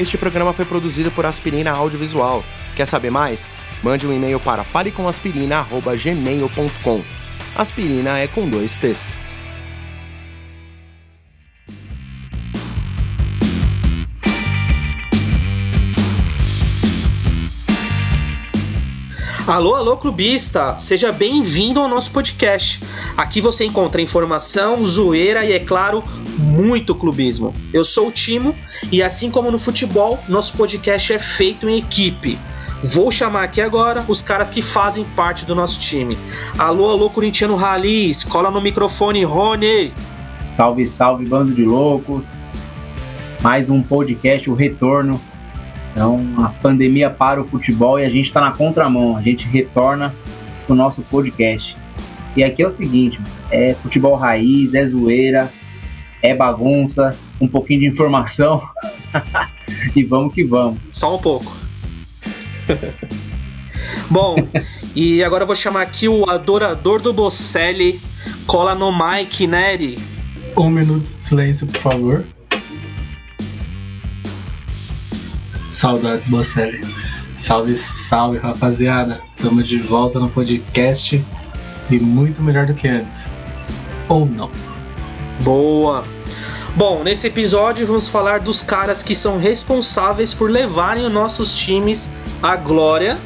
Este programa foi produzido por Aspirina Audiovisual. Quer saber mais? Mande um e-mail para falecomaspirina.gmail.com. Aspirina é com dois P's. Alô, alô, clubista! Seja bem-vindo ao nosso podcast. Aqui você encontra informação, zoeira e, é claro, muito clubismo. Eu sou o Timo e, assim como no futebol, nosso podcast é feito em equipe. Vou chamar aqui agora os caras que fazem parte do nosso time. Alô, alô, corintiano Raliz, cola no microfone, Rony! Salve, salve, bando de loucos! Mais um podcast, o retorno então, a pandemia para o futebol e a gente está na contramão. A gente retorna o nosso podcast. E aqui é o seguinte: é futebol raiz, é zoeira, é bagunça, um pouquinho de informação. e vamos que vamos. Só um pouco. Bom, e agora eu vou chamar aqui o adorador do Bocelli. Cola no Mike, Neri. Um minuto de silêncio, por favor. Saudades, Bocelli. Salve, salve, rapaziada. Estamos de volta no podcast e muito melhor do que antes. Ou não. Boa! Bom, nesse episódio vamos falar dos caras que são responsáveis por levarem os nossos times à glória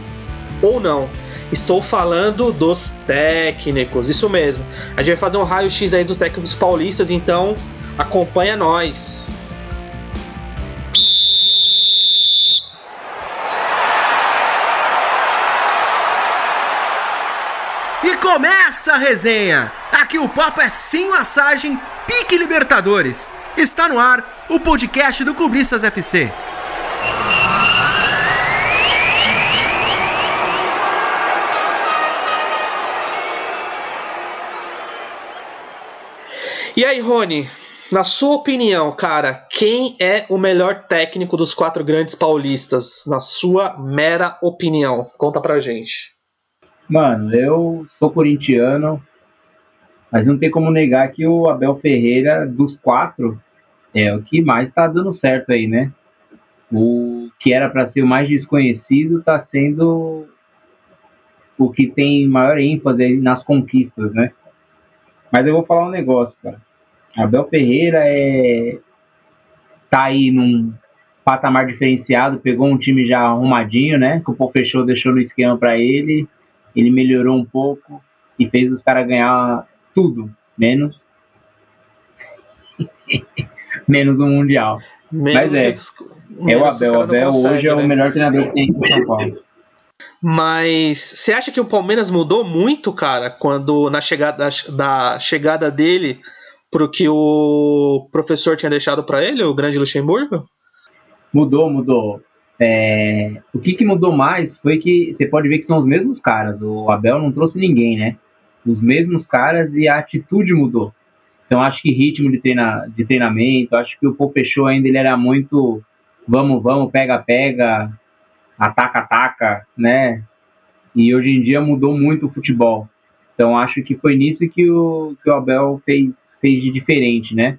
ou não. Estou falando dos técnicos, isso mesmo. A gente vai fazer um raio-x aí dos técnicos paulistas, então acompanha nós. Começa a resenha! Aqui o papo é sem massagem, pique Libertadores. Está no ar o podcast do Clubistas FC. E aí, Rony, na sua opinião, cara, quem é o melhor técnico dos quatro grandes paulistas? Na sua mera opinião, conta pra gente. Mano, eu sou corintiano, mas não tem como negar que o Abel Ferreira, dos quatro, é o que mais tá dando certo aí, né? O que era para ser o mais desconhecido tá sendo o que tem maior ênfase nas conquistas, né? Mas eu vou falar um negócio, cara. Abel Ferreira é tá aí num patamar diferenciado, pegou um time já arrumadinho, né? Que o Pô fechou, deixou no esquema para ele ele melhorou um pouco e fez os caras ganhar tudo, menos menos o Mundial. Menos Mas é, é o Abel. O Abel hoje é o né? melhor treinador que tem em São Paulo. Mas você acha que o Palmeiras mudou muito, cara, quando na chegada da chegada dele pro que o professor tinha deixado para ele, o grande Luxemburgo? Mudou, mudou. É, o que, que mudou mais foi que você pode ver que são os mesmos caras. O Abel não trouxe ninguém, né? Os mesmos caras e a atitude mudou. Então acho que ritmo de, treina, de treinamento, acho que o Pô fechou ainda ele era muito vamos, vamos, pega, pega, ataca, ataca, né? E hoje em dia mudou muito o futebol. Então acho que foi nisso que o, que o Abel fez, fez de diferente, né?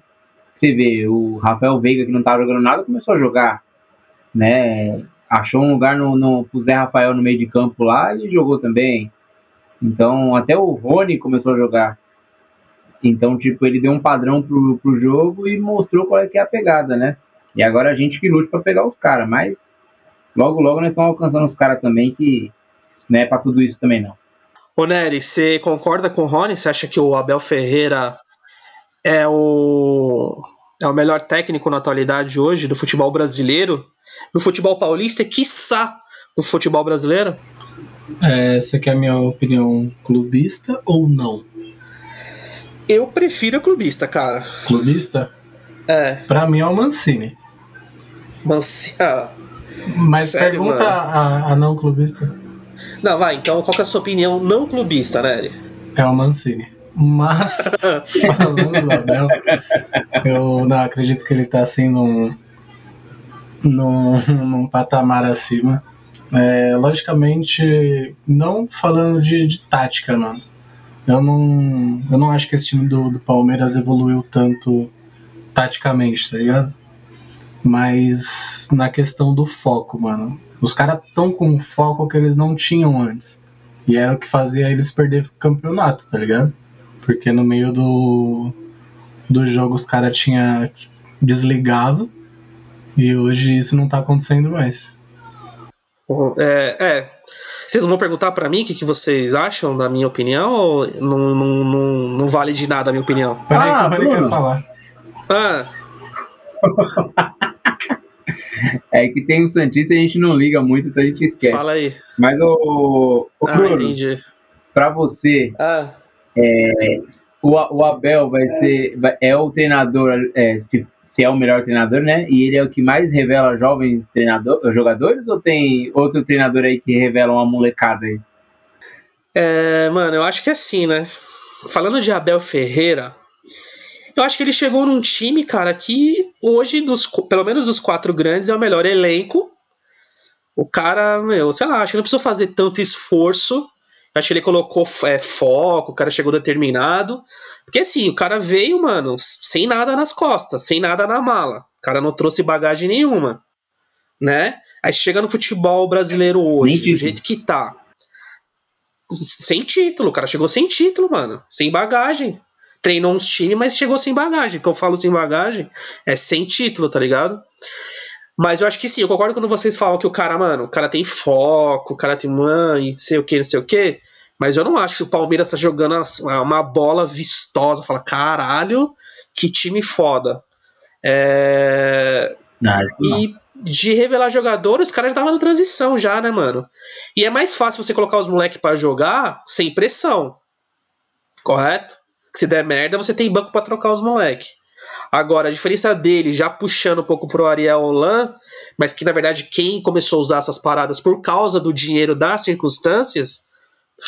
Você vê, o Rafael Veiga, que não estava jogando nada, começou a jogar né? Achou um lugar no, no pro Zé Rafael no meio de campo lá e jogou também. Então, até o Rony começou a jogar. Então, tipo, ele deu um padrão pro, pro jogo e mostrou qual é que é a pegada, né? E agora a gente que lute para pegar os caras, mas logo, logo nós estamos alcançando os caras também que não é para tudo isso também não. Ô Nery, você concorda com o Rony? Você acha que o Abel Ferreira é o, é o melhor técnico na atualidade hoje do futebol brasileiro? no futebol paulista e, quiçá, no futebol brasileiro? Essa aqui é a minha opinião clubista ou não? Eu prefiro clubista, cara. Clubista? É. Pra mim é o Mancini. Mancini. Ah, Mas sério, pergunta a, a, não clubista. Não, vai, então qual é a sua opinião não clubista, né? É o Mancini. Mas, falando do Abel, eu não acredito que ele tá assim num, num, num patamar acima. É, logicamente, não falando de, de tática, mano. Eu não, eu não acho que esse time do, do Palmeiras evoluiu tanto taticamente, tá ligado? Mas na questão do foco, mano. Os caras estão com foco que eles não tinham antes. E era o que fazia eles perder campeonato, tá ligado? Porque no meio do, do jogo os caras tinham desligado. E hoje isso não tá acontecendo mais. É, é. Vocês não vão perguntar para mim o que, que vocês acham da minha opinião ou não, não, não, não vale de nada a minha opinião? Peraí ah, que eu falar. Ah. É que tem um Santista e a gente não liga muito, então a gente esquece. Fala aí. Mas o. o ah, entendi. Pra você, ah. É, o, o Abel vai ser. É o treinador, é, se, se, é o melhor treinador, né? E ele é o que mais revela jovens treinador, jogadores ou tem outro treinador aí que revela uma molecada aí? É, mano, eu acho que é assim, né? Falando de Abel Ferreira, eu acho que ele chegou num time, cara, que hoje, dos, pelo menos dos quatro grandes, é o melhor elenco. O cara, meu, sei lá, acho que não precisou fazer tanto esforço. Acho que ele colocou é, foco, o cara chegou determinado. Porque assim, o cara veio, mano, sem nada nas costas, sem nada na mala. O cara não trouxe bagagem nenhuma. Né? Aí chega no futebol brasileiro hoje, do jeito que tá. Sem título, o cara chegou sem título, mano. Sem bagagem treinou uns times, mas chegou sem bagagem. Que eu falo sem bagagem é sem título, tá ligado? Mas eu acho que sim, eu concordo quando vocês falam que o cara, mano, o cara tem foco, o cara tem, não sei o que, não sei o que. Mas eu não acho que o Palmeiras tá jogando uma bola vistosa. Fala, caralho, que time foda. É... Não, não. E de revelar jogadores, os caras já estavam na transição já, né, mano? E é mais fácil você colocar os moleques para jogar sem pressão. Correto? que se der merda, você tem banco para trocar os moleque. Agora, a diferença dele, já puxando um pouco pro Ariel Holan, mas que na verdade quem começou a usar essas paradas por causa do dinheiro das circunstâncias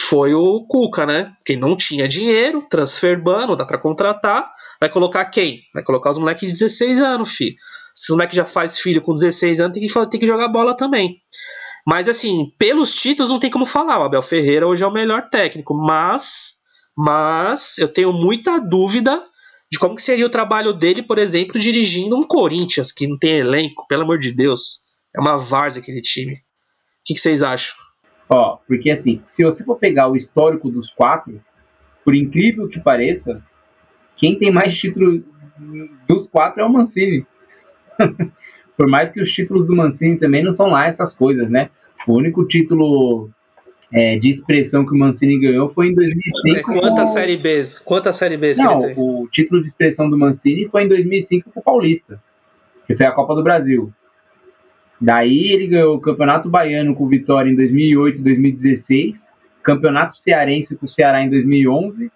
foi o Cuca, né? Quem não tinha dinheiro, transfer ban, não dá pra contratar, vai colocar quem? Vai colocar os moleques de 16 anos, fi. Se os moleques já faz filho com 16 anos, tem que, tem que jogar bola também. Mas assim, pelos títulos não tem como falar. O Abel Ferreira hoje é o melhor técnico, mas mas eu tenho muita dúvida de como que seria o trabalho dele, por exemplo, dirigindo um Corinthians, que não tem elenco, pelo amor de Deus. É uma várzea aquele time. O que, que vocês acham? Ó, porque assim, se você for pegar o histórico dos quatro, por incrível que pareça, quem tem mais títulos dos quatro é o Mancini. por mais que os títulos do Mancini também não são lá essas coisas, né? O único título é, de expressão que o Mancini ganhou foi em 2005. É, quanta com... Série B? Quanta Série B Não, o título de expressão do Mancini foi em 2005 com o Paulista, que foi a Copa do Brasil. Daí ele ganhou o Campeonato Baiano com Vitória em 2008 e 2016, Campeonato Cearense com o Ceará em 2011,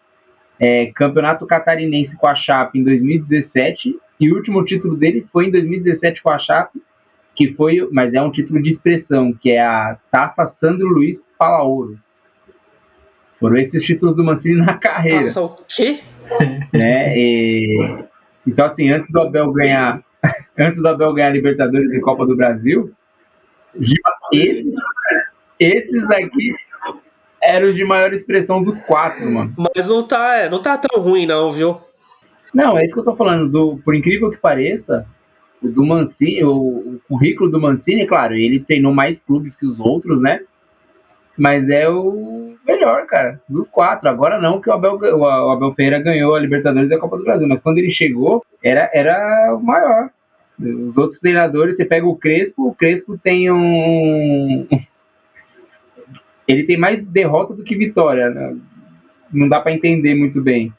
é, Campeonato Catarinense com a Chape em 2017 e o último título dele foi em 2017 com a Chape, que foi, mas é um título de expressão, que é a Taça Sandro Luiz Fala Ouro. Foram esses títulos do Mancini na carreira. Nossa, o quê? Né? E, então, assim, antes do Abel ganhar, antes do Abel ganhar Libertadores e Copa do Brasil, esses, esses aqui eram os de maior expressão dos quatro, mano. Mas não tá, é, não tá tão ruim, não, viu? Não, é isso que eu tô falando. Do, por incrível que pareça, o do Mancini, o, o currículo do Mancini, claro, ele treinou mais clubes que os outros, né? Mas é o melhor, cara, dos quatro. Agora não, que o Abel, o Abel Ferreira ganhou a Libertadores e a Copa do Brasil, mas quando ele chegou, era, era o maior. Os outros treinadores, você pega o Crespo, o Crespo tem um. Ele tem mais derrota do que vitória, né? não dá para entender muito bem.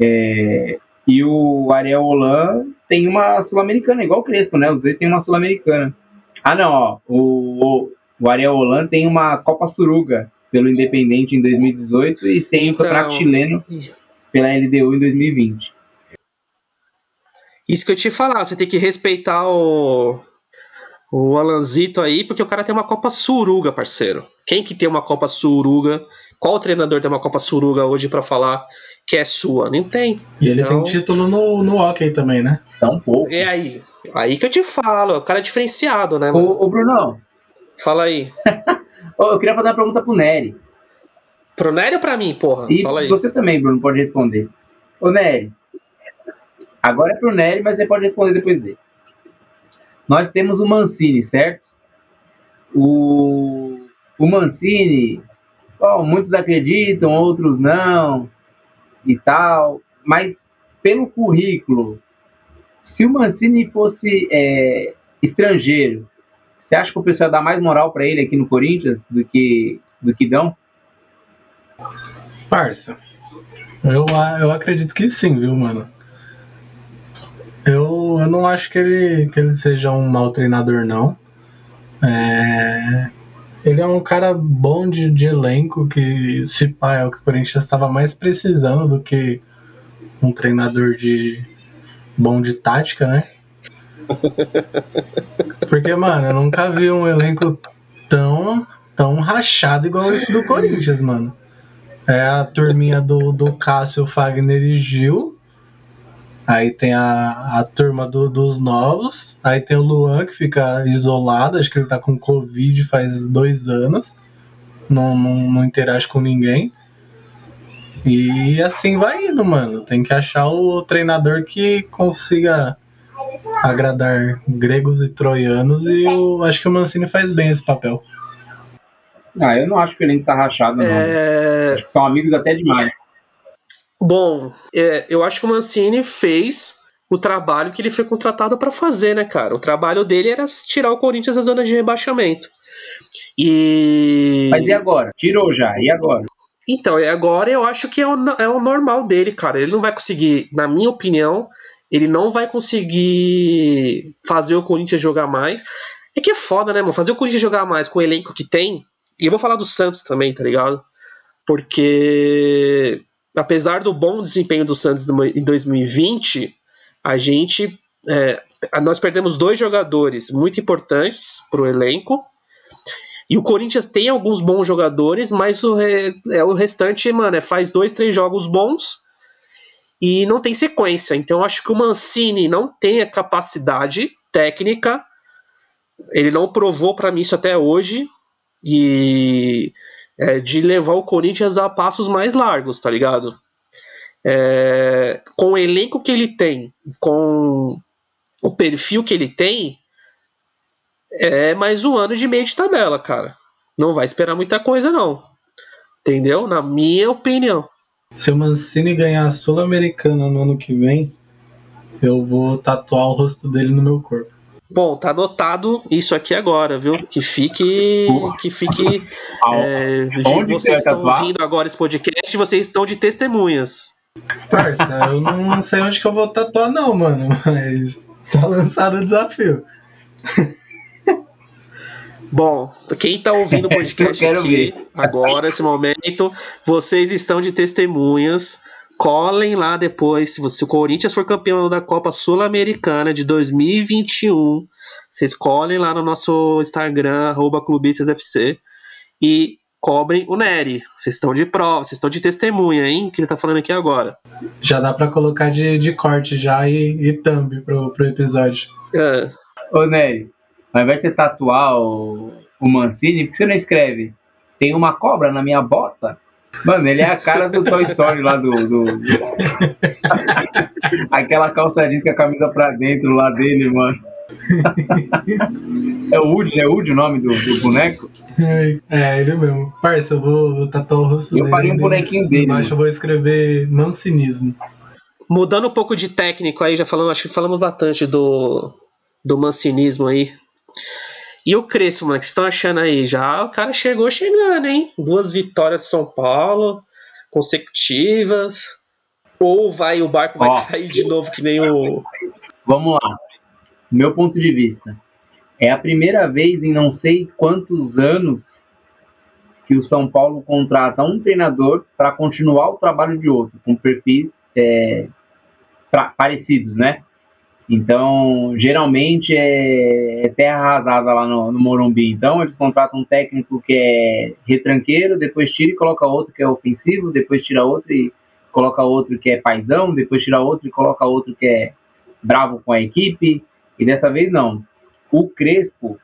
É... E o Ariel Holan tem uma Sul-Americana, igual o Crespo, né? Os dois têm uma Sul-Americana. Ah, não, ó. O, o Ariel Holan tem uma Copa Suruga pelo Independente em 2018 e tem então, o Campeonato Chileno pela LDU em 2020. Isso que eu te falar, você tem que respeitar o, o Alanzito aí, porque o cara tem uma Copa Suruga, parceiro. Quem que tem uma Copa Suruga? Qual treinador tem uma Copa Suruga hoje para falar que é sua? Nem tem. E ele então... tem título no, no hockey também, né? É um pouco. É aí. Aí que eu te falo, o cara é diferenciado, né? Ô, ô Brunão, Fala aí. eu queria fazer uma pergunta pro Nery. Pro Nery ou pra mim, porra? E Fala aí. você também, Bruno, pode responder. Ô, Nery. Agora é pro Nery, mas você pode responder depois dele. nós temos o Mancini, certo? O, o Mancini, bom, muitos acreditam, outros não, e tal, mas pelo currículo, se o Mancini fosse é, estrangeiro, você acha que o pessoal dá mais moral para ele aqui no Corinthians do que, do que dão? Parça, eu, eu acredito que sim, viu, mano? Eu, eu não acho que ele, que ele seja um mau treinador, não. É, ele é um cara bom de, de elenco, que se pá é o que o Corinthians estava mais precisando do que um treinador de bom de tática, né? Porque, mano, eu nunca vi um elenco tão, tão rachado igual esse do Corinthians, mano. É a turminha do, do Cássio, Fagner e Gil. Aí tem a, a turma do, dos novos. Aí tem o Luan, que fica isolado. Acho que ele tá com Covid faz dois anos. Não, não, não interage com ninguém. E assim vai indo, mano. Tem que achar o treinador que consiga agradar gregos e troianos. E eu acho que o Mancini faz bem esse papel. Ah, eu não acho que ele tá rachado, não. É... Acho que são amigos até demais. Bom, é, eu acho que o Mancini fez o trabalho que ele foi contratado para fazer, né, cara? O trabalho dele era tirar o Corinthians da zona de rebaixamento. E. Mas e agora? Tirou já, e agora? Então, e agora eu acho que é o, é o normal dele, cara. Ele não vai conseguir, na minha opinião, ele não vai conseguir fazer o Corinthians jogar mais. É que é foda, né, mano? Fazer o Corinthians jogar mais com o elenco que tem. E eu vou falar do Santos também, tá ligado? Porque apesar do bom desempenho do Santos em 2020, a gente. É, nós perdemos dois jogadores muito importantes para o elenco. E o Corinthians tem alguns bons jogadores, mas o, re, é, o restante, mano, é, faz dois, três jogos bons e não tem sequência. Então acho que o Mancini não tem a capacidade técnica. Ele não provou para mim isso até hoje. E é, de levar o Corinthians a passos mais largos, tá ligado? É, com o elenco que ele tem, com o perfil que ele tem, é mais um ano de meio de tabela, cara. Não vai esperar muita coisa, não. Entendeu? Na minha opinião. Se o Mancini ganhar a Sul-Americana no ano que vem, eu vou tatuar o rosto dele no meu corpo. Bom, tá anotado isso aqui agora, viu? Que fique. Que fique. É, vocês estão ouvindo agora esse podcast vocês estão de testemunhas. Parça, eu não sei onde que eu vou tatuar, não, mano, mas tá lançado o desafio. Bom, quem tá ouvindo o podcast aqui ver. agora, esse momento, vocês estão de testemunhas colhem lá depois, se, você, o Corinthians for campeão da Copa Sul-Americana de 2021, vocês colhem lá no nosso Instagram, arroba clubistasfc, e cobrem o Nery. Vocês estão de prova, vocês estão de testemunha, hein? Que ele tá falando aqui agora. Já dá para colocar de, de corte já e, e thumb pro, pro episódio. É. Ô Nery, ao invés de tatuar o, o Mancini, por que você não escreve? Tem uma cobra na minha bota? Mano, ele é a cara do Toy Story lá do. do... Aquela calça jeans com a camisa pra dentro lá dele, mano. é o Woody, é o Woody o nome do, do boneco? É, é, ele mesmo. Parça, eu vou, vou tatuar o rosto eu dele. Eu falei um bonequinho dele. Embaixo eu vou escrever mancinismo. Mudando um pouco de técnico aí, já falando, acho que falamos bastante do, do mancinismo aí. E o Crespo, mano, que vocês estão achando aí? Já o cara chegou chegando, hein? Duas vitórias de São Paulo consecutivas. Ou vai o barco vai Ó, cair de novo que nem o. Vamos lá. Meu ponto de vista. É a primeira vez em não sei quantos anos que o São Paulo contrata um treinador para continuar o trabalho de outro, com perfis é, pra, parecidos, né? Então, geralmente é, é terra arrasada lá no, no, Morumbi. Então, eles contratam um técnico que é retranqueiro, depois tira e coloca outro que é ofensivo, depois tira outro e coloca outro que é paisão, depois tira outro e coloca outro que é bravo com a equipe. E dessa vez não. O Crespo,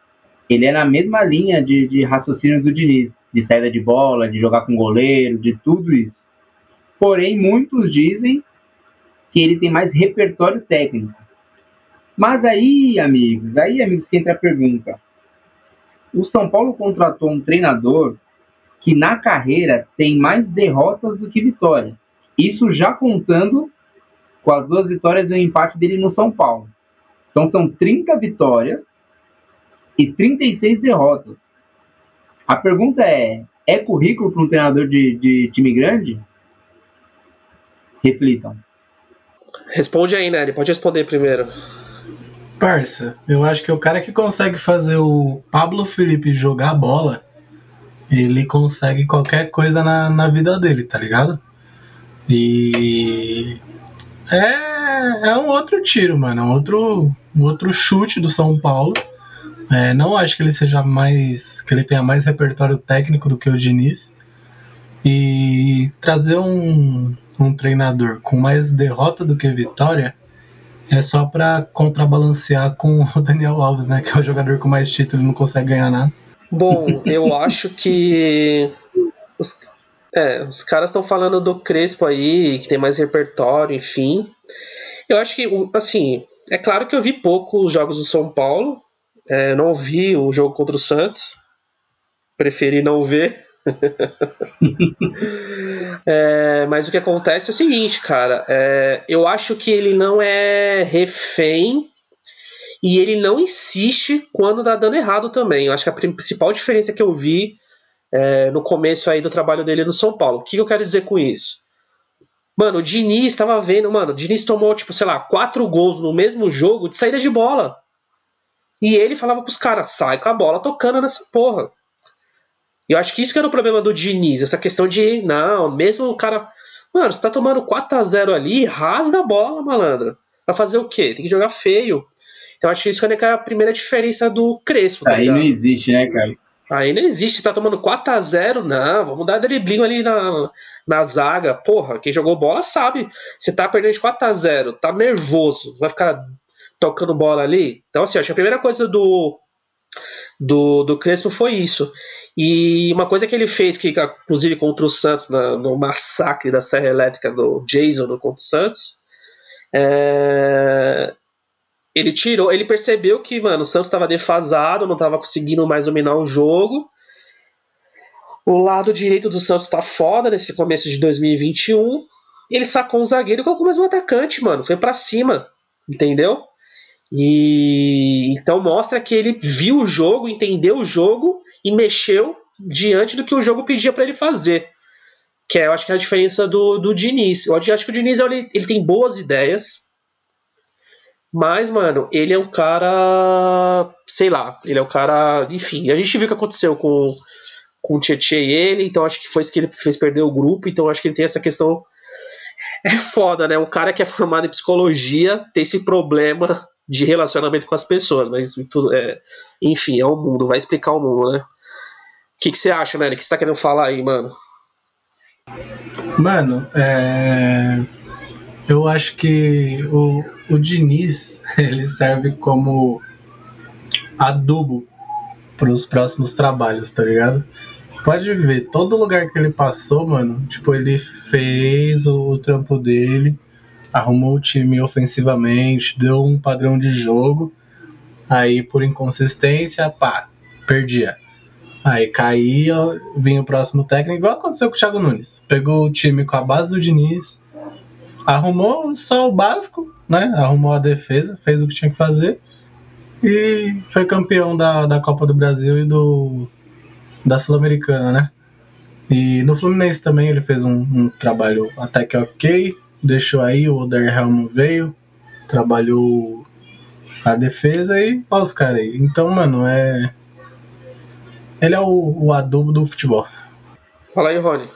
ele é na mesma linha de, de raciocínio do Diniz, de saída de bola, de jogar com goleiro, de tudo isso. Porém, muitos dizem que ele tem mais repertório técnico Mas aí, amigos, aí, amigos, que entra a pergunta. O São Paulo contratou um treinador que na carreira tem mais derrotas do que vitórias. Isso já contando com as duas vitórias e o empate dele no São Paulo. Então são 30 vitórias e 36 derrotas. A pergunta é: é currículo para um treinador de, de time grande? Reflitam. Responde aí, Nery. Pode responder primeiro. Parça, eu acho que o cara que consegue fazer o Pablo Felipe jogar bola, ele consegue qualquer coisa na, na vida dele, tá ligado? E é, é um outro tiro, mano. É um outro, um outro chute do São Paulo. É, não acho que ele seja mais. que ele tenha mais repertório técnico do que o Diniz. E trazer um, um treinador com mais derrota do que vitória é só para contrabalancear com o Daniel Alves, né? Que é o jogador com mais título e não consegue ganhar nada. Bom, eu acho que os, é, os caras estão falando do Crespo aí, que tem mais repertório, enfim. Eu acho que, assim, é claro que eu vi pouco os jogos do São Paulo. É, não vi o jogo contra o Santos. Preferi não ver. é, mas o que acontece é o seguinte, cara. É, eu acho que ele não é refém e ele não insiste quando dá dando errado também. Eu acho que a principal diferença que eu vi é, no começo aí do trabalho dele no São Paulo. O que, eu quero dizer com isso? Mano, o Diniz estava vendo, mano, o Diniz tomou, tipo, sei lá, quatro gols no mesmo jogo de saída de bola. E ele falava pros caras, sai com a bola tocando nessa porra. E eu acho que isso que era o problema do Diniz, essa questão de, não, mesmo o cara. Mano, você tá tomando 4 a 0 ali, rasga a bola, malandro. Pra fazer o quê? Tem que jogar feio. Então acho que isso é a primeira diferença do Crespo. Tá Aí ligado? não existe, né, cara? Aí não existe, tá tomando 4 a 0 não, vamos dar driblinho ali na, na zaga. Porra, quem jogou bola sabe. Você tá perdendo de 4 a 0 tá nervoso, vai ficar tocando bola ali. Então, assim, acho que a primeira coisa do, do, do Crespo foi isso. E uma coisa que ele fez, que inclusive contra o Santos, na, no massacre da Serra Elétrica do Jason no contra o Santos, é... ele tirou, ele percebeu que, mano, o Santos estava defasado, não estava conseguindo mais dominar o jogo. O lado direito do Santos tá foda nesse começo de 2021. Ele sacou um zagueiro e colocou mais um atacante, mano. Foi para cima, entendeu? E então mostra que ele viu o jogo, entendeu o jogo e mexeu diante do que o jogo pedia para ele fazer. Que é, eu acho que é a diferença do, do Diniz. Eu acho que o Diniz ele, ele tem boas ideias, mas, mano, ele é um cara. Sei lá, ele é um cara. Enfim, a gente viu o que aconteceu com, com o Tietchan e ele, então acho que foi isso que ele fez perder o grupo, então acho que ele tem essa questão. É foda, né? Um cara que é formado em psicologia tem esse problema de relacionamento com as pessoas, mas tudo é, enfim, é o mundo, vai explicar o mundo, né? O que, que você acha, né? O que você tá querendo falar aí, mano? Mano, é... eu acho que o, o Diniz ele serve como adubo para os próximos trabalhos, tá ligado? Pode ver, todo lugar que ele passou, mano, tipo, ele fez o, o trampo dele, arrumou o time ofensivamente, deu um padrão de jogo, aí por inconsistência, pá, perdia. Aí caía, vinha o próximo técnico, igual aconteceu com o Thiago Nunes. Pegou o time com a base do Diniz, arrumou só o básico, né? Arrumou a defesa, fez o que tinha que fazer e foi campeão da, da Copa do Brasil e do da Sul-Americana, né? E no Fluminense também ele fez um, um trabalho até que ok, deixou aí, o Oderhelm veio, trabalhou a defesa e ó os caras aí. Então, mano, é. Ele é o, o adubo do futebol. Fala aí, Rony.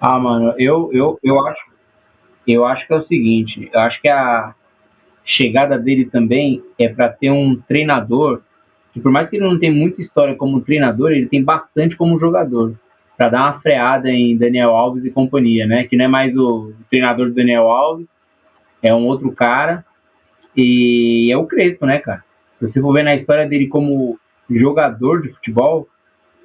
Ah, mano, eu, eu, eu acho. Eu acho que é o seguinte, eu acho que a chegada dele também é para ter um treinador que por mais que ele não tenha muita história como treinador, ele tem bastante como jogador para dar uma freada em Daniel Alves e companhia, né? Que não é mais o treinador do Daniel Alves, é um outro cara. E é o Crespo, né, cara? Se você for ver na história dele como jogador de futebol,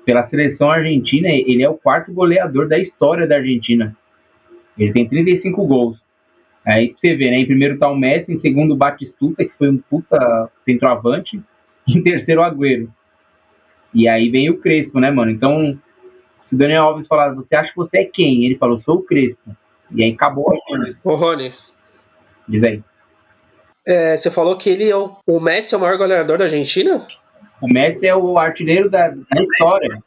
pela seleção argentina, ele é o quarto goleador da história da Argentina. Ele tem 35 gols. Aí você vê, né? Em primeiro tá o Messi, em segundo o Batistuta, que foi um puta centroavante, em terceiro o Agüero. E aí vem o Crespo, né, mano? Então, o Daniel Alves falar, você acha que você é quem? Ele falou, sou o Crespo. E aí acabou a né? Ô, Rony. Diz aí. É, você falou que ele é o, o Messi é o maior goleador da Argentina? O Messi é o artilheiro da, da história.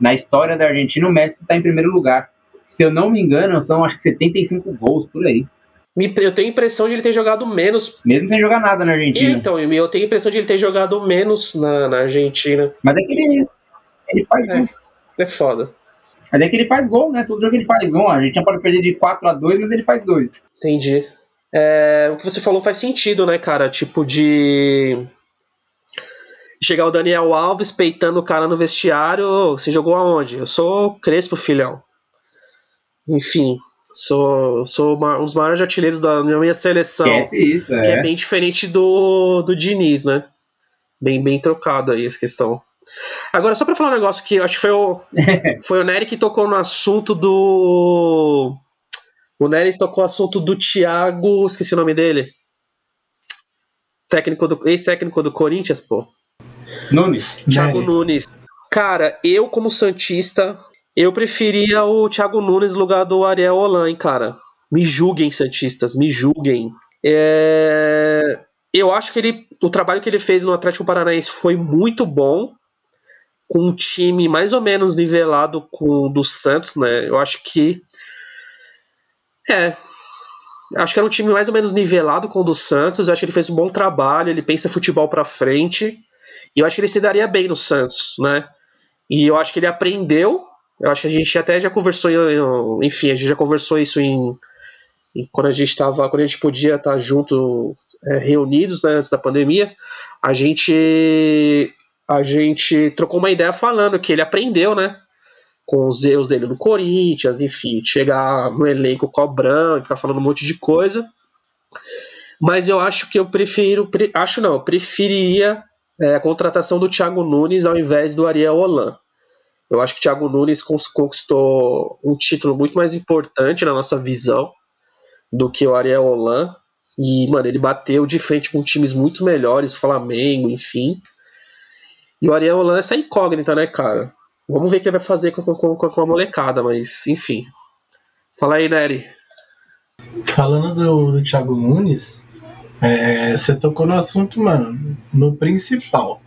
Na história da Argentina, o Messi está em primeiro lugar. Se eu não me engano, são acho que 75 gols por aí. Eu tenho a impressão de ele ter jogado menos. Mesmo sem jogar nada na Argentina. Então, eu tenho a impressão de ele ter jogado menos na, na Argentina. Mas é que ele, ele faz é, É foda. Mas é que ele faz gol, né? Todo jogo ele faz gol. A gente pode perder de 4 a 2 mas ele faz 2. Entendi. É, o que você falou faz sentido, né, cara? Tipo de. Chegar o Daniel Alves peitando o cara no vestiário. Você jogou aonde? Eu sou Crespo, filhão. Enfim, sou, sou uma, um dos maiores artilheiros da minha seleção. Que é, isso, é. que é bem diferente do, do Diniz, né? Bem, bem trocado aí essa questão. Agora, só pra falar um negócio que acho que foi o, foi o Nery que tocou no assunto do. O Nery tocou no assunto do Thiago. Esqueci o nome dele. Técnico do, ex-técnico do Corinthians, pô. Nunes. Thiago Nery. Nunes. Cara, eu, como Santista, eu preferia o Thiago Nunes no lugar do Ariel Holan, cara. Me julguem, Santistas, me julguem. É... Eu acho que ele, o trabalho que ele fez no Atlético Paranaense foi muito bom, com um time mais ou menos nivelado com o do Santos, né? Eu acho que. É. Acho que era um time mais ou menos nivelado com o do Santos. Eu acho que ele fez um bom trabalho, ele pensa futebol para frente. E eu acho que ele se daria bem no Santos, né? E eu acho que ele aprendeu eu acho que a gente até já conversou, enfim, a gente já conversou isso em, em quando a gente estava, quando a gente podia estar junto, é, reunidos né, antes da pandemia, a gente a gente trocou uma ideia falando que ele aprendeu, né? Com os erros dele no Corinthians, enfim, chegar no elenco cobrando, ficar falando um monte de coisa. Mas eu acho que eu prefiro, acho não, eu preferiria é, a contratação do Thiago Nunes ao invés do Ariel Holan. Eu acho que o Thiago Nunes conquistou um título muito mais importante na nossa visão do que o Ariel Holan. E, mano, ele bateu de frente com times muito melhores, Flamengo, enfim. E o Ariel Holan é essa incógnita, né, cara? Vamos ver o que ele vai fazer com, com, com a molecada, mas, enfim. Fala aí, Nery. Falando do, do Thiago Nunes, é, você tocou no assunto, mano, no principal.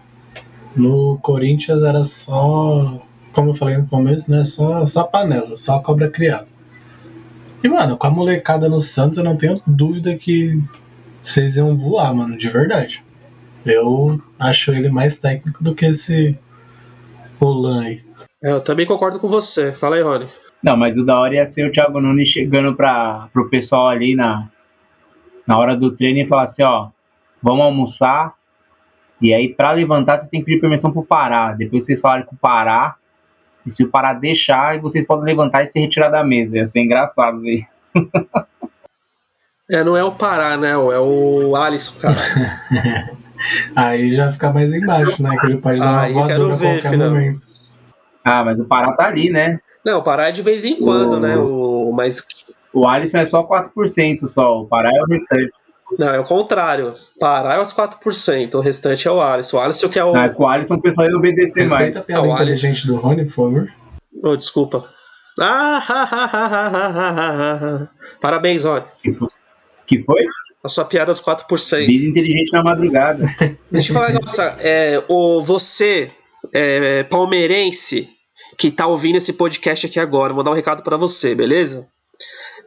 No Corinthians era só como eu falei no começo, né? Só, só panela, só cobra criada. E, mano, com a molecada no Santos, eu não tenho dúvida que vocês iam voar, mano, de verdade. Eu acho ele mais técnico do que esse Roland aí. É, eu também concordo com você. Fala aí, Rony. Não, mas o da hora ia ser o Thiago Nunes chegando para pro pessoal ali na, na hora do treino e falar assim, ó, vamos almoçar. E aí, para levantar, você tem que pedir permissão pro Pará. Depois vocês falarem com o Pará, e se o Pará deixar, vocês podem levantar e se retirar da mesa. Ia ser engraçado ver. é, não é o Pará, né? É o Alisson, cara. Aí já fica mais embaixo, né? Que ele pode dar Aí uma quero ver, final. Momento. Ah, mas o Pará tá ali, né? Não, o Pará é de vez em quando, o... né? O, mas... o Alisson é só 4% só, o Pará é o restante. Não, é o contrário. Pará é os 4%, o restante é o Alisson. O Alisson que é o. Ah, com o Alisson o pessoal ia obedecer mais. Respeita a piada ah, inteligente do Rony, por favor. Oh, desculpa. Ah, ha, ha, ha, Parabéns, Rony. Que foi? A sua piada aos 4%. Vida inteligente na madrugada. Deixa eu falar, nossa, é, o, você, é, palmeirense, que tá ouvindo esse podcast aqui agora, vou dar um recado para você, beleza?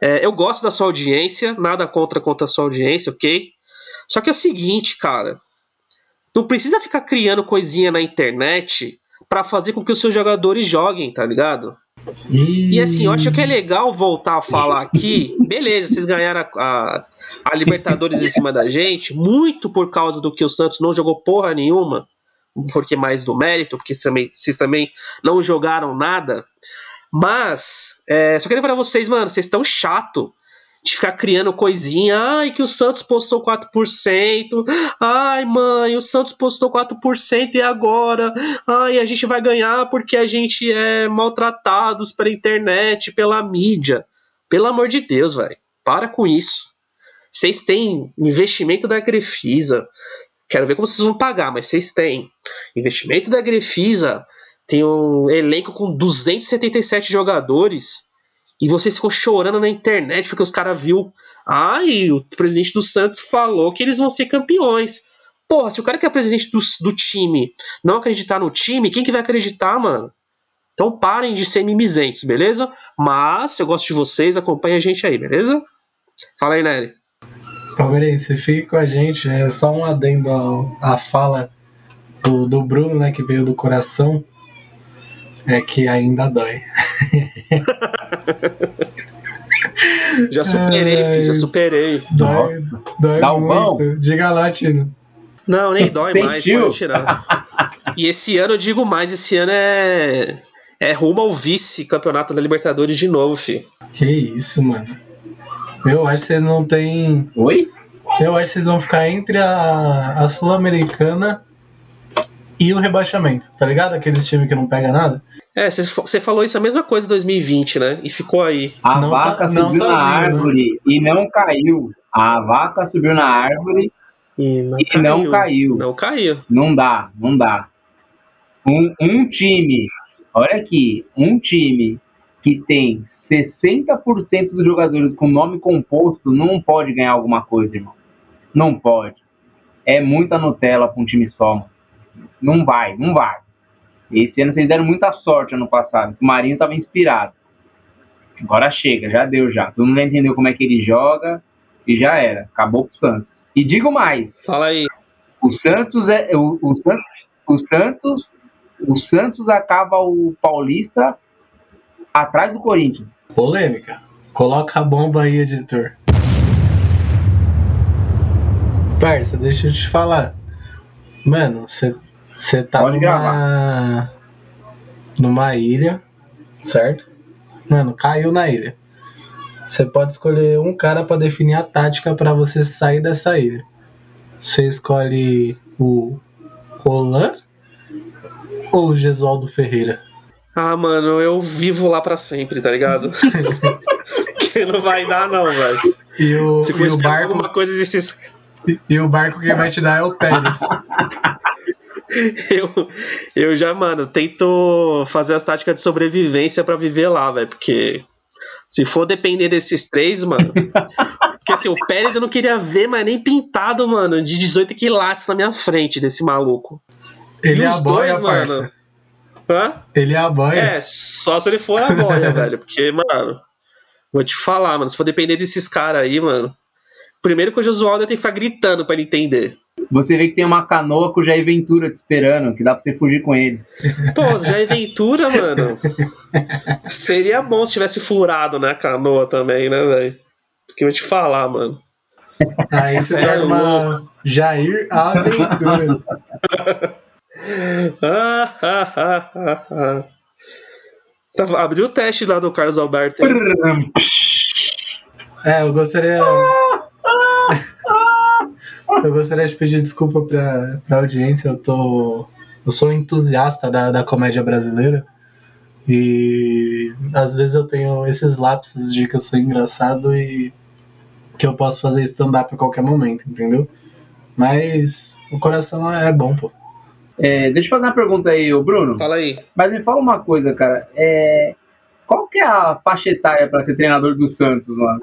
É, eu gosto da sua audiência, nada contra contra a sua audiência, ok? Só que é o seguinte, cara. Não precisa ficar criando coisinha na internet para fazer com que os seus jogadores joguem, tá ligado? E assim, eu acho que é legal voltar a falar aqui. Beleza, vocês ganharam a, a, a, Libertadores em cima da gente, muito por causa do que o Santos não jogou porra nenhuma, porque mais do mérito, porque também, vocês também não jogaram nada. Mas, é, só queria falar pra vocês, mano, vocês estão chato de ficar criando coisinha. Ai, que o Santos postou 4%. Ai, mãe, o Santos postou 4% e agora? Ai, a gente vai ganhar porque a gente é maltratados pela internet, pela mídia. Pelo amor de Deus, velho. Para com isso. Vocês têm investimento da Grefisa. Quero ver como vocês vão pagar, mas vocês têm. Investimento da Grefisa. Tem um elenco com 277 jogadores. E vocês ficam chorando na internet porque os caras viu. Ai, o presidente do Santos falou que eles vão ser campeões. Porra, se o cara que é presidente do, do time não acreditar no time, quem que vai acreditar, mano? Então parem de ser mimizentos, beleza? Mas eu gosto de vocês, acompanha a gente aí, beleza? Fala aí, Nery. Palmeirense, fique com a gente. É só um adendo à fala do, do Bruno, né, que veio do coração. É que ainda dói. já superei, filho, já superei. Dói, dói Dá um muito. bom? Diga lá, Tino. Não, nem dói mais, Sentiu? pode tirar. E esse ano, eu digo mais, esse ano é. É rumo ao vice-campeonato da Libertadores de novo, filho. Que isso, mano. Eu acho que vocês não têm. Oi? Eu acho que vocês vão ficar entre a, a Sul-Americana e o rebaixamento, tá ligado? Aqueles times que não pega nada. É, você falou isso a mesma coisa em 2020, né? E ficou aí. A Não vaca subiu na né? árvore e não caiu. A vaca subiu na árvore E não e não caiu. Não caiu. Não dá, não dá. Um, um time, olha aqui, um time que tem 60% dos jogadores com nome composto não pode ganhar alguma coisa, irmão. Não pode. É muita Nutella pra um time só, mano. Não vai, não vai. Esse ano vocês deram muita sorte ano passado. O Marinho tava inspirado. Agora chega, já deu já. Todo mundo já entendeu como é que ele joga e já era. Acabou pro Santos. E digo mais, Fala aí. o Santos é o, o Santos, o Santos, o Santos acaba o Paulista atrás do Corinthians. Polêmica. Coloca a bomba aí, editor. Parça, deixa eu te falar. Mano, você tá Pode numa, numa ilha, certo? Mano, caiu na ilha. Você pode escolher um cara pra definir a tática pra você sair dessa ilha. Você escolhe o Roland ou o Gesualdo Ferreira? Ah, mano, eu vivo lá pra sempre, tá ligado? que não vai dar, não, velho. E o, Se for e o barco alguma coisa desses. E o barco que vai te dar é o Pérez. Eu, eu já, mano, tento fazer as táticas de sobrevivência pra viver lá, velho. Porque se for depender desses três, mano. Porque assim, o Pérez eu não queria ver, mas nem pintado, mano, de 18 quilates na minha frente desse maluco. Ele e é os a boia, dois, mano. parça. Hã? Ele é a boia. É, só se ele for a boia, velho. Porque, mano, vou te falar, mano, se for depender desses caras aí, mano. Primeiro que o Josualdo tem que ficar gritando pra ele entender. Você vê que tem uma canoa com o Jair Ventura te esperando, que dá pra você fugir com ele. Pô, já é Ventura, mano. Seria bom se tivesse furado, né, a canoa também, né, velho? Porque eu vou te falar, mano. Aí você Cê é pega uma Jair Aventura. Ah, ah, ah, ah, ah. Tá, abriu o teste lá do Carlos Alberto. aí. É, eu gostaria. Eu gostaria de pedir desculpa pra, pra audiência. Eu tô. Eu sou entusiasta da, da comédia brasileira. E às vezes eu tenho esses lapsos de que eu sou engraçado e que eu posso fazer stand-up a qualquer momento, entendeu? Mas o coração é bom, pô. É, deixa eu fazer uma pergunta aí, ô Bruno. Fala aí. Mas me fala uma coisa, cara. É, qual que é a faixa etária pra ser treinador do Santos, mano?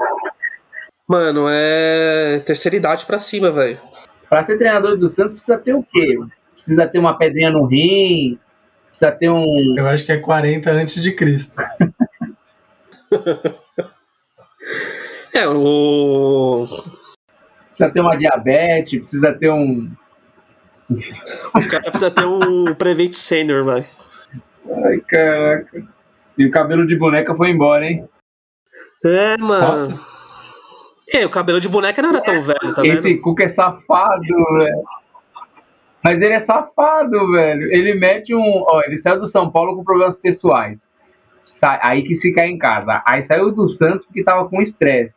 Mano, é terceira idade pra cima, velho. Pra ser treinador do Santos precisa ter o quê? Precisa ter uma pedrinha no rim, precisa ter um. Eu acho que é 40 antes de Cristo. É, o. Precisa ter uma diabetes, precisa ter um. O cara precisa ter um Prevent Senior, velho. Ai, caraca. E o cabelo de boneca foi embora, hein? É, mano. Nossa. É, o cabelo de boneca não era tão velho, tá vendo? Esse Cuca é safado, velho. Mas ele é safado, velho. Ele mete um. Ó, ele saiu do São Paulo com problemas pessoais. Sai- Aí que se cai em casa. Aí saiu do Santos porque tava com estresse.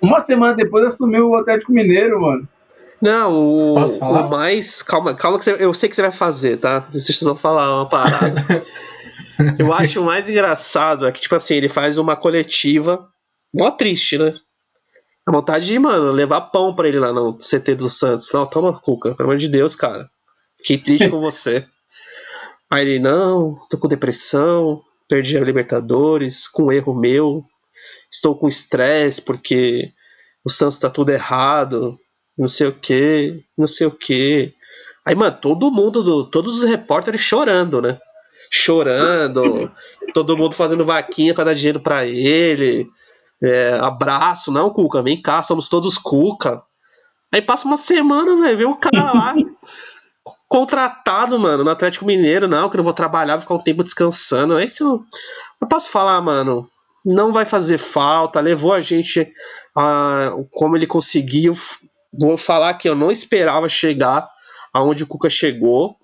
Uma semana depois assumiu o Atlético Mineiro, mano. Não, o, Posso falar? o mais. Calma, calma que você- eu sei que você vai fazer, tá? Eu só falar uma parada. eu acho o mais engraçado é que, tipo assim, ele faz uma coletiva. Mó triste, né? A vontade de, mano, levar pão pra ele lá no CT do Santos. Não, toma, Cuca, pelo amor de Deus, cara. Fiquei triste com você. Aí ele, não, tô com depressão, perdi a Libertadores, com um erro meu, estou com estresse porque o Santos tá tudo errado, não sei o que, não sei o que. Aí, mano, todo mundo, do, todos os repórteres chorando, né? Chorando, todo mundo fazendo vaquinha para dar dinheiro para ele. É, abraço, não, Cuca, vem cá, somos todos Cuca. Aí passa uma semana, velho, vem um cara lá contratado, mano, no Atlético Mineiro, não, que não vou trabalhar, vou ficar um tempo descansando. Esse eu, eu posso falar, mano, não vai fazer falta, levou a gente a como ele conseguiu. Vou falar que eu não esperava chegar aonde o Cuca chegou.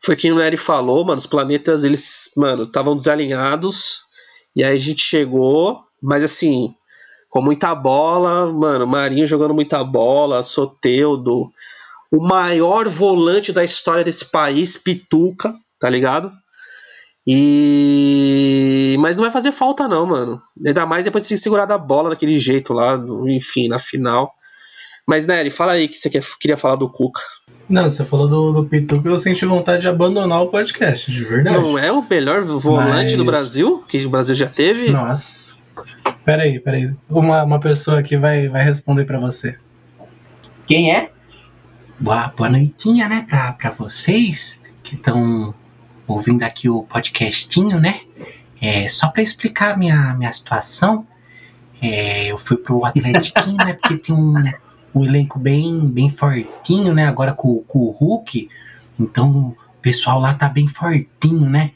Foi quem o Nery falou, mano, os planetas, eles, mano, estavam desalinhados. E aí a gente chegou, mas assim, com muita bola, mano, Marinho jogando muita bola, Soteudo, o maior volante da história desse país, Pituca, tá ligado? E. Mas não vai fazer falta, não, mano. Ainda mais depois de ter segurado a bola daquele jeito lá, enfim, na final. Mas, Nery, fala aí que você quer, queria falar do Cuca. Não, você falou do, do Pituca e eu senti vontade de abandonar o podcast, de verdade. Não é o melhor volante Mas... do Brasil que o Brasil já teve? Nossa. Peraí, peraí. Uma, uma pessoa aqui vai, vai responder para você. Quem é? Boa, boa noitinha, né, pra, pra vocês que estão ouvindo aqui o podcastinho, né? É, só para explicar minha, minha situação, é, eu fui pro Atlético, né? Porque tem um, um elenco bem, bem fortinho, né? Agora com, com o Hulk, então o pessoal lá tá bem fortinho, né?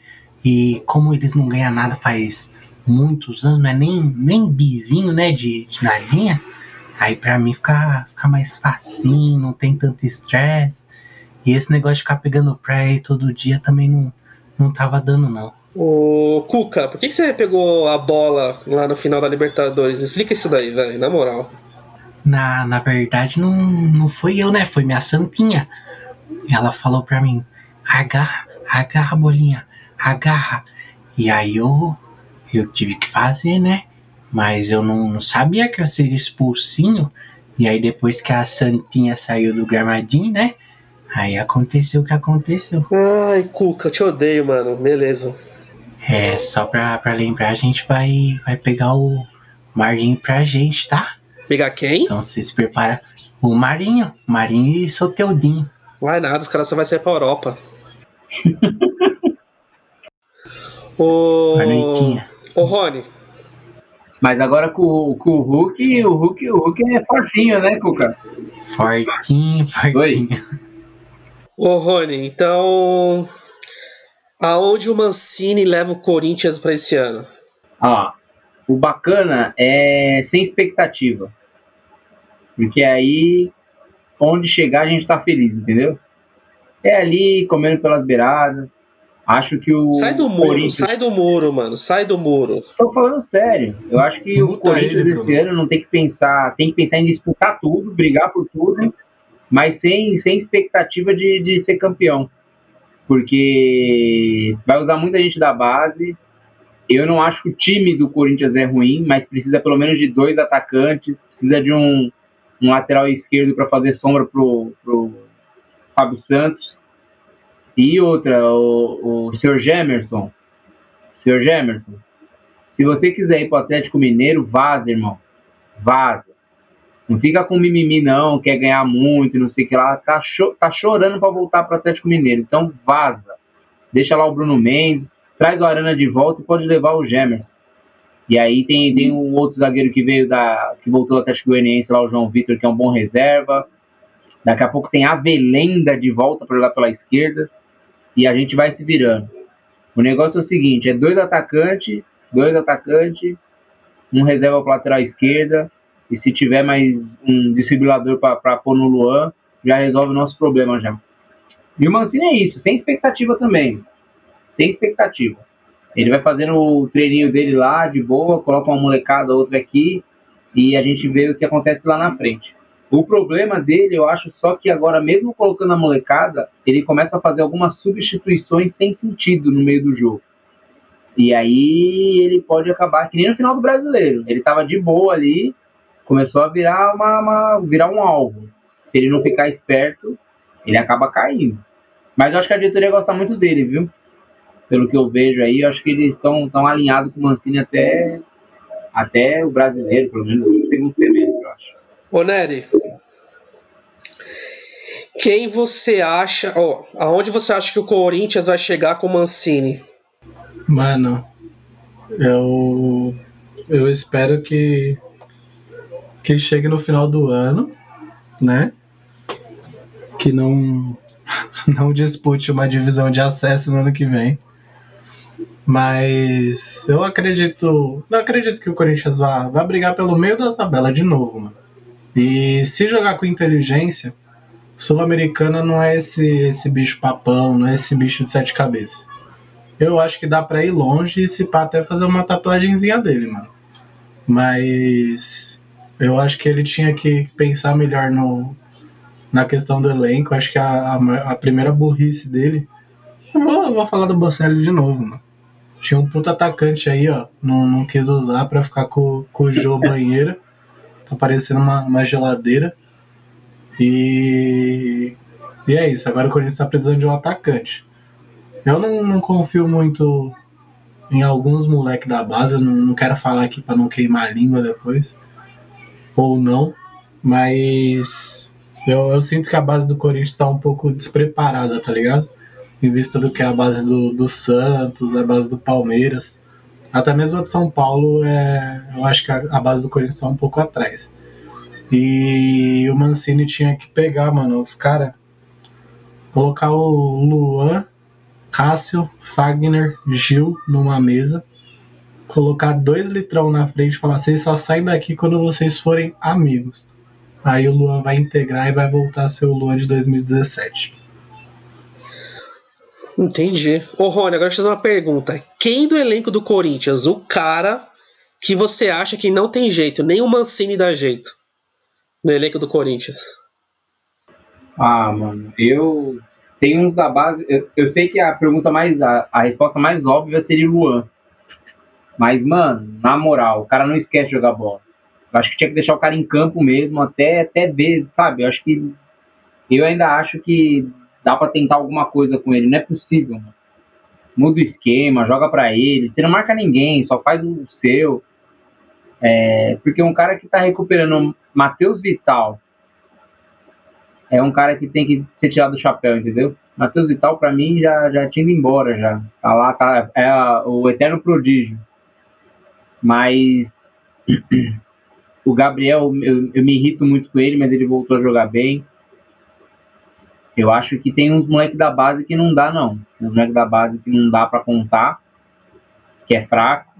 E como eles não ganham nada faz muitos anos, não é nem, nem bizinho, né? De, de na linha, Aí pra mim fica, fica mais facinho, não tem tanto estresse. E esse negócio de ficar pegando praia todo dia também não, não tava dando, não. Ô, Cuca, por que, que você pegou a bola lá no final da Libertadores? Explica isso daí, velho, na moral. Na, na verdade, não, não foi eu, né? Foi minha santinha. Ela falou pra mim: agarra, agarra, bolinha, agarra. E aí eu, eu tive que fazer, né? Mas eu não, não sabia que eu seria expulsinho. E aí depois que a Santinha saiu do gramadinho, né? Aí aconteceu o que aconteceu. Ai, Cuca, eu te odeio, mano. Beleza. É, só pra, pra lembrar, a gente vai, vai pegar o Marinho pra gente, tá? Pegar quem? Então você se prepara. O Marinho. Marinho e Soteudinho. Vai nada, os caras só vai sair pra Europa. Ô. Ô, Rony. Mas agora com, com o Hulk, o Hulk, o Hulk é fortinho, né, Cuca? Fortinho, fortinho. Ô, Rony, então. Aonde o Mancini leva o Corinthians para esse ano? Ah, o bacana é sem expectativa. Porque aí, onde chegar, a gente tá feliz, entendeu? É ali, comendo pelas beiradas, Acho que o. Sai do muro, Corinthians... sai do muro, mano. Sai do muro. Tô falando sério. Eu acho que o Corinthians ele, esse ano não tem que pensar. Tem que pensar em disputar tudo, brigar por tudo, mas sem, sem expectativa de, de ser campeão. Porque vai usar muita gente da base. Eu não acho que o time do Corinthians é ruim, mas precisa pelo menos de dois atacantes, precisa de um, um lateral esquerdo para fazer sombra pro, pro Fábio Santos e outra, o, o Sr. Gemerson. Sr. Gemerson, se você quiser ir pro Atlético Mineiro, vaza, irmão. Vaza. Não fica com mimimi, não, quer ganhar muito, não sei o que lá. Tá, cho tá chorando para voltar pro Atlético Mineiro. Então vaza. Deixa lá o Bruno Mendes, traz o Arana de volta e pode levar o Gemerson. E aí tem, tem um outro zagueiro que veio da. que voltou do Atlético Goianiense lá, o João Vitor, que é um bom reserva. Daqui a pouco tem a Velenda de volta para jogar pela esquerda e a gente vai se virando. O negócio é o seguinte, é dois atacantes, dois atacantes, um reserva para lateral esquerda, e se tiver mais um distribuidor para pôr no Luan, já resolve o nosso problema já. E o Mancini é isso, tem expectativa também. Tem expectativa. Ele vai fazendo o treininho dele lá, de boa, coloca uma molecada, outra aqui, e a gente vê o que acontece lá na frente. O problema dele, eu acho só que agora, mesmo colocando a molecada, ele começa a fazer algumas substituições sem sentido no meio do jogo. E aí ele pode acabar que nem no final do brasileiro. Ele tava de boa ali, começou a virar, uma, uma, virar um alvo. Se ele não ficar esperto, ele acaba caindo. Mas eu acho que a diretoria gosta muito dele, viu? Pelo que eu vejo aí, eu acho que eles estão tão alinhados com o Mancini até, até o brasileiro, pelo menos no segundo semestre. Ô Nery, quem você acha, ó, aonde você acha que o Corinthians vai chegar com o Mancini? Mano, eu eu espero que que chegue no final do ano, né? Que não não dispute uma divisão de acesso no ano que vem. Mas eu acredito, não acredito que o Corinthians vá, vá brigar pelo meio da tabela de novo, mano. E se jogar com inteligência, Sul-Americana não é esse esse bicho papão, não é esse bicho de sete cabeças. Eu acho que dá para ir longe e se pá até fazer uma tatuagemzinha dele, mano. Mas eu acho que ele tinha que pensar melhor no, na questão do elenco. Acho que a, a, a primeira burrice dele. Eu vou, eu vou falar do Bocelli de novo, mano. Tinha um puto atacante aí, ó. Não, não quis usar pra ficar com, com o Jô banheiro. Tá parecendo uma, uma geladeira. E. E é isso. Agora o Corinthians tá precisando de um atacante. Eu não, não confio muito em alguns moleques da base. Eu não, não quero falar aqui pra não queimar a língua depois. Ou não. Mas. Eu, eu sinto que a base do Corinthians tá um pouco despreparada, tá ligado? Em vista do que é a base do, do Santos, a base do Palmeiras. Até mesmo a de São Paulo, é, eu acho que a, a base do Corinthians tá um pouco atrás. E o Mancini tinha que pegar, mano, os caras. Colocar o Luan, Cássio, Fagner, Gil numa mesa. Colocar dois litrão na frente e falar: vocês só saem daqui quando vocês forem amigos. Aí o Luan vai integrar e vai voltar a ser o Luan de 2017. Entendi. Ô Rony, agora deixa eu fazer uma pergunta. Quem do elenco do Corinthians, o cara que você acha que não tem jeito, nem o Mancini dá jeito no elenco do Corinthians? Ah, mano, eu tenho uns da base. Eu, eu sei que a pergunta mais. A, a resposta mais óbvia seria o Luan. Mas, mano, na moral, o cara não esquece de jogar bola. Eu acho que tinha que deixar o cara em campo mesmo, até, até ver, sabe? Eu acho que. Eu ainda acho que dá para tentar alguma coisa com ele. Não é possível, mano. Muda o esquema, joga para ele. Você não marca ninguém, só faz o seu. É, porque um cara que tá recuperando Matheus Vital é um cara que tem que ser tirado do chapéu, entendeu? Matheus Vital, para mim, já, já tinha ido embora já. Tá lá, tá, é a, o eterno prodígio. Mas o Gabriel, eu, eu me irrito muito com ele, mas ele voltou a jogar bem. Eu acho que tem uns moleques da base que não dá, não. Tem uns moleques da base que não dá para contar, que é fraco.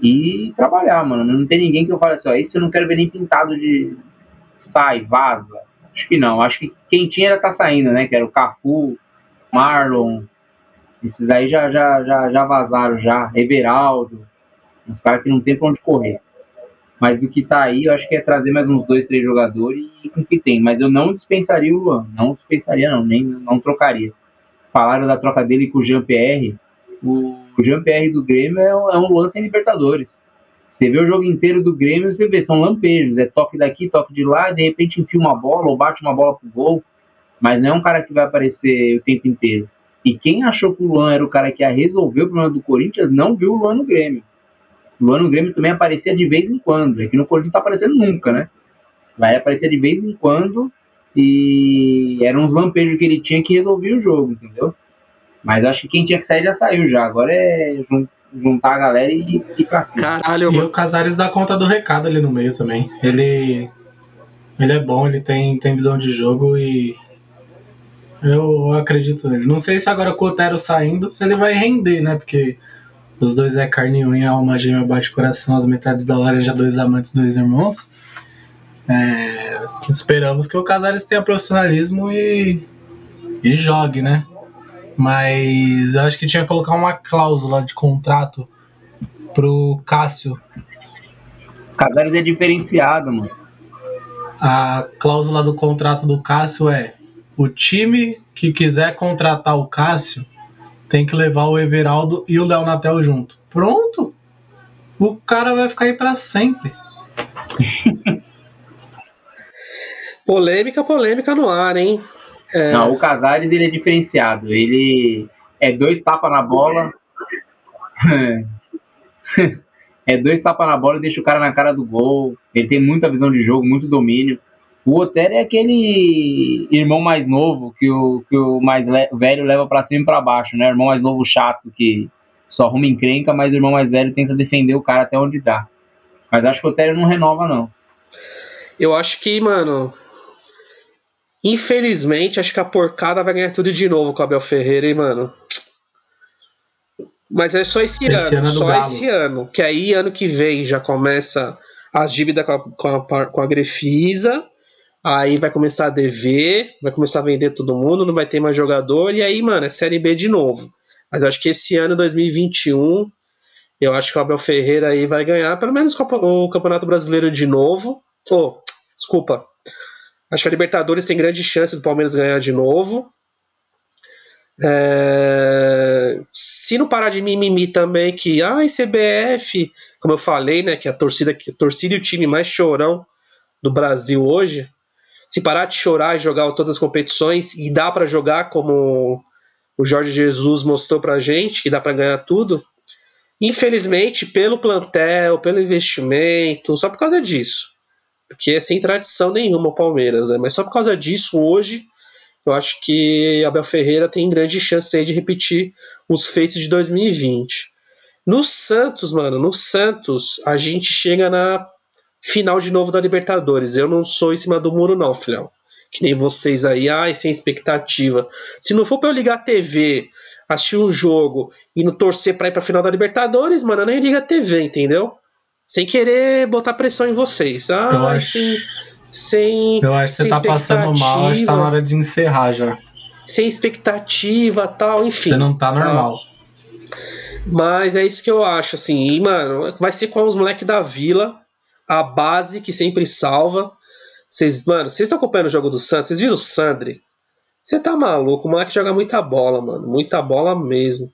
E trabalhar, mano. Não tem ninguém que eu fale assim, ó, isso eu não quero ver nem pintado de sai, vaza. Acho que não. Acho que quem tinha já tá saindo, né? Que era o Cafu, Marlon. Esses aí já, já, já, já vazaram já. Everaldo. Uns caras que não tem pra onde correr. Mas do que tá aí, eu acho que é trazer mais uns dois, três jogadores e com o que tem. Mas eu não dispensaria o Luan. Não dispensaria, não. Nem não trocaria. Falaram da troca dele com o Jean-Pierre. O Jean-Pierre do Grêmio é um, é um Luan sem Libertadores. Você vê o jogo inteiro do Grêmio, você vê, são lampejos. É toque daqui, toque de lá, de repente enfia uma bola ou bate uma bola pro gol. Mas não é um cara que vai aparecer o tempo inteiro. E quem achou que o Luan era o cara que ia resolver o problema do Corinthians, não viu o Luan no Grêmio. O Luan no Grêmio também aparecia de vez em quando. Aqui no Corinthians não tá aparecendo nunca, né? Vai aparecer de vez em quando. E eram uns lampejos que ele tinha que resolver o jogo, entendeu? Mas acho que quem tinha que sair já saiu já. Agora é juntar a galera e ir pra cima. Caralho, E o Casares dá conta do recado ali no meio também. Ele. Ele é bom, ele tem, tem visão de jogo e. Eu acredito nele. Não sei se agora com o Otero saindo, se ele vai render, né? Porque os dois é carne e unha, alma gêmea bate coração, as metades da laranja, dois amantes, dois irmãos. É, esperamos que o Casares tenha profissionalismo e, e jogue, né? Mas eu acho que tinha que colocar uma cláusula de contrato pro Cássio. Casares é diferenciado, mano. A cláusula do contrato do Cássio é: o time que quiser contratar o Cássio tem que levar o Everaldo e o Léo Natel junto. Pronto! O cara vai ficar aí pra sempre. polêmica, polêmica no ar, hein? É... Não, o Casares ele é diferenciado. Ele é dois tapas na bola. é dois tapas na bola e deixa o cara na cara do gol. Ele tem muita visão de jogo, muito domínio. O Otero é aquele irmão mais novo que o, que o mais velho leva para cima e para baixo, né? Irmão mais novo chato que só arruma encrenca, mas o irmão mais velho tenta defender o cara até onde dá. Mas acho que o Otero não renova, não. Eu acho que, mano. Infelizmente, acho que a porcada vai ganhar tudo de novo com o Abel Ferreira, hein, mano. Mas é só esse, esse ano, ano é só esse ano. Que aí, ano que vem, já começa as dívidas com a, com a, com a Grefisa. Aí vai começar a dever, vai começar a vender todo mundo, não vai ter mais jogador. E aí, mano, é Série B de novo. Mas eu acho que esse ano, 2021, eu acho que o Abel Ferreira aí vai ganhar pelo menos o Campeonato Brasileiro de novo. Oh, desculpa. Acho que a Libertadores tem grande chance do Palmeiras ganhar de novo. É... Se não parar de mimimi também, que ai, CBF, como eu falei, né? Que a torcida, a torcida e o time mais chorão do Brasil hoje. Se parar de chorar e jogar todas as competições, e dá para jogar como o Jorge Jesus mostrou pra gente, que dá para ganhar tudo, Infelizmente, pelo plantel, pelo investimento, só por causa disso. Porque é sem tradição nenhuma o Palmeiras, né? mas só por causa disso, hoje, eu acho que Abel Ferreira tem grande chance de repetir os feitos de 2020. No Santos, mano, no Santos, a gente chega na final de novo da Libertadores. Eu não sou em cima do muro, não, filhão. Que nem vocês aí, ai, sem expectativa. Se não for pra eu ligar a TV assistir um jogo e não torcer pra ir pra final da Libertadores, mano, eu nem liga a TV, entendeu? Sem querer botar pressão em vocês. Ah, eu acho, sem. sem eu acho que você tá passando mal, acho que tá na hora de encerrar já. Sem expectativa tal, enfim. Você não tá normal. Mas é isso que eu acho, assim. E, mano, vai ser com os moleques da vila, a base que sempre salva. Vocês, mano, vocês estão acompanhando o jogo do Santos? Vocês viram o Sandri? Você tá maluco, o moleque joga muita bola, mano. Muita bola mesmo.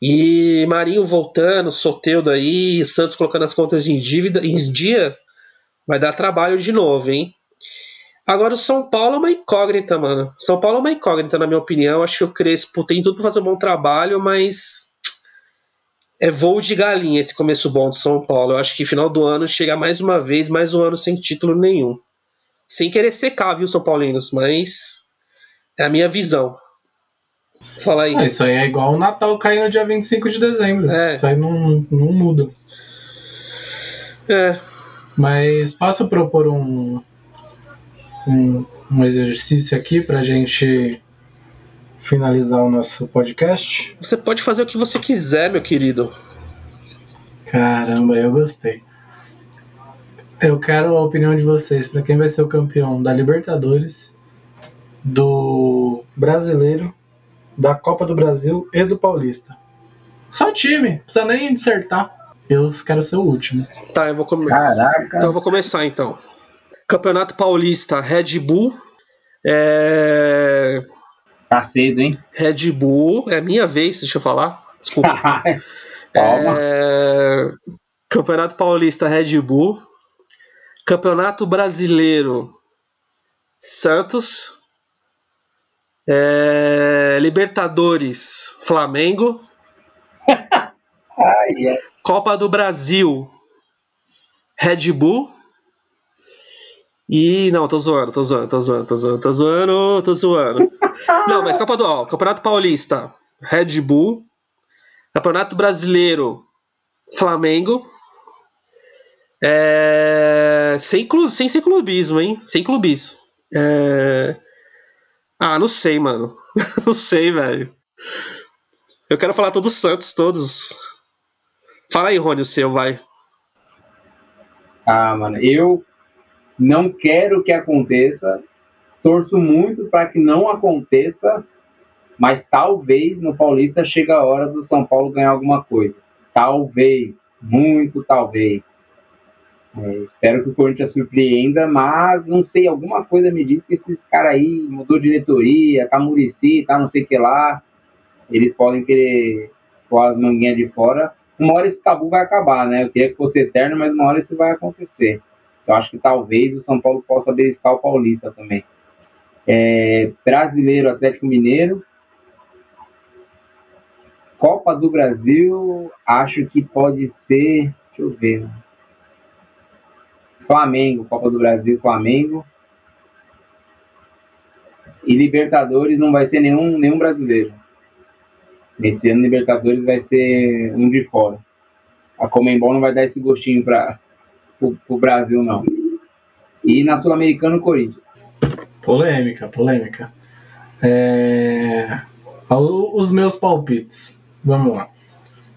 E Marinho voltando, Soteudo aí, Santos colocando as contas em dívida, em dia, vai dar trabalho de novo, hein? Agora o São Paulo é uma incógnita, mano. São Paulo é uma incógnita, na minha opinião. Acho que o Crespo tem tudo pra fazer um bom trabalho, mas é voo de galinha esse começo bom do São Paulo. Eu acho que final do ano chega mais uma vez, mais um ano sem título nenhum. Sem querer secar, viu, São Paulinos? Mas é a minha visão. Fala aí. Ah, isso aí é igual o Natal cair no dia 25 de dezembro. É. Isso aí não, não muda. É. Mas posso propor um, um, um exercício aqui pra gente finalizar o nosso podcast? Você pode fazer o que você quiser, meu querido. Caramba, eu gostei. Eu quero a opinião de vocês para quem vai ser o campeão da Libertadores do Brasileiro, da Copa do Brasil e do Paulista. Só time, precisa nem dissertar. Eu quero ser o último. Tá, eu vou começar. Caraca. Então eu vou começar então. Campeonato Paulista, Red Bull. É... Tá cedo, hein? Red Bull, é minha vez, deixa eu falar. Desculpa. é... Campeonato Paulista, Red Bull. Campeonato Brasileiro, Santos. É, Libertadores, Flamengo. Copa do Brasil, Red Bull. E. Não, tô zoando, tô zoando, tô zoando, tô zoando, tô zoando, tô zoando. não, mas Copa do. Ó, Campeonato Paulista, Red Bull. Campeonato Brasileiro, Flamengo. É, sem, clu, sem ser clubismo, hein? Sem clubismo. É, ah, não sei, mano. não sei, velho. Eu quero falar todos os Santos, todos. Fala aí, Rony, o seu, vai. Ah, mano, eu não quero que aconteça. Torço muito para que não aconteça, mas talvez no Paulista chegue a hora do São Paulo ganhar alguma coisa. Talvez, muito talvez. É, espero que o Corinthians surpreenda, mas não sei, alguma coisa me diz que esses caras aí mudou diretoria, tá Murici, tá não sei o que lá, eles podem querer pôr as manguinhas de fora. Uma hora esse tabu vai acabar, né? Eu queria que fosse eterno, mas uma hora isso vai acontecer. Eu acho que talvez o São Paulo possa beliscar o Paulista também. É, brasileiro, Atlético Mineiro. Copa do Brasil, acho que pode ser. Deixa eu ver. Flamengo, Copa do Brasil, Flamengo. E Libertadores não vai ser nenhum, nenhum brasileiro. Esse ano Libertadores vai ser um de fora. A Comembol não vai dar esse gostinho para o Brasil, não. E na Sul-Americana, o Corinthians. Polêmica, polêmica. É... Os meus palpites. Vamos lá.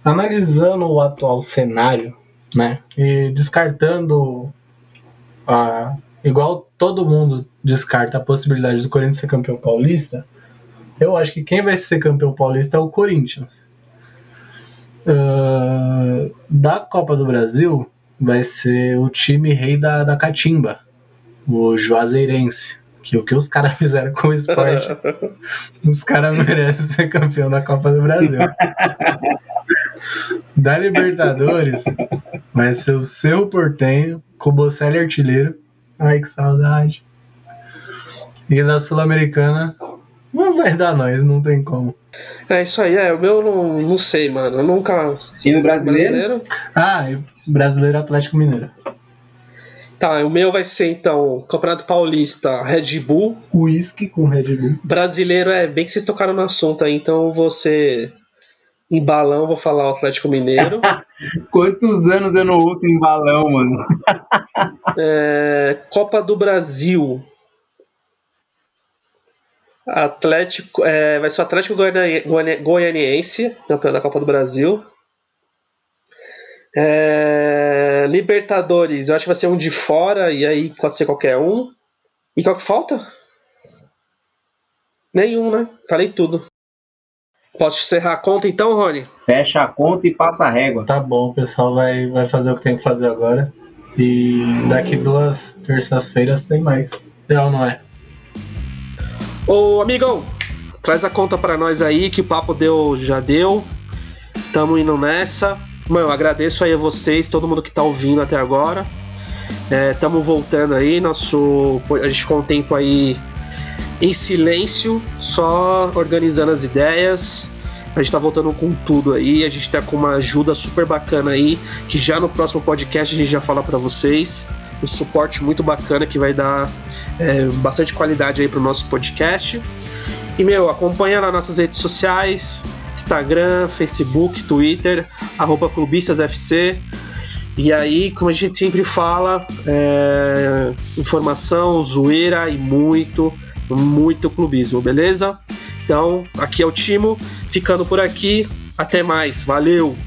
Analisando o atual cenário, né? E descartando a, igual todo mundo descarta a possibilidade do Corinthians ser campeão paulista, eu acho que quem vai ser campeão paulista é o Corinthians. Uh, da Copa do Brasil vai ser o time rei da, da catimba, o Juazeirense. Que o que os caras fizeram com o esporte, os caras merecem ser campeão da Copa do Brasil. da Libertadores vai ser o seu portenho, com o Bocelli artilheiro. Ai, que saudade. E da Sul-Americana, não vai dar nós, não tem como. É isso aí, é. O meu não, não sei, mano. Eu nunca. Time brasileiro? brasileiro? Ah, brasileiro Atlético Mineiro. Tá, o meu vai ser então Campeonato Paulista Red Bull. Whisky com Red Bull. Brasileiro é bem que vocês tocaram no assunto aí, então você em balão, vou falar o Atlético Mineiro. Quantos anos eu não uso em balão, mano? é, Copa do Brasil. Atlético, é, vai ser o Atlético Goianiense, campeão da Copa do Brasil. É, Libertadores, eu acho que vai ser um de fora, e aí pode ser qualquer um. E qual que falta? Nenhum, né? Falei tudo. Posso encerrar a conta então, Rony? Fecha a conta e passa a régua. Tá bom, o pessoal vai, vai fazer o que tem que fazer agora. E daqui duas terças-feiras tem mais. Real, não é? Ô, amigão, traz a conta para nós aí, que o papo deu, já deu. Tamo indo nessa. Mano, eu agradeço aí a vocês, todo mundo que tá ouvindo até agora. É, tamo voltando aí, nosso. A gente com o tempo aí em silêncio, só organizando as ideias. A gente tá voltando com tudo aí, a gente tá com uma ajuda super bacana aí, que já no próximo podcast a gente já fala para vocês. Um suporte muito bacana que vai dar é, bastante qualidade aí pro nosso podcast. E, meu, acompanha lá nossas redes sociais, Instagram, Facebook, Twitter, arroba clubistasfc. E aí, como a gente sempre fala, é, informação, zoeira e muito, muito clubismo, beleza? Então, aqui é o Timo, ficando por aqui. Até mais, valeu!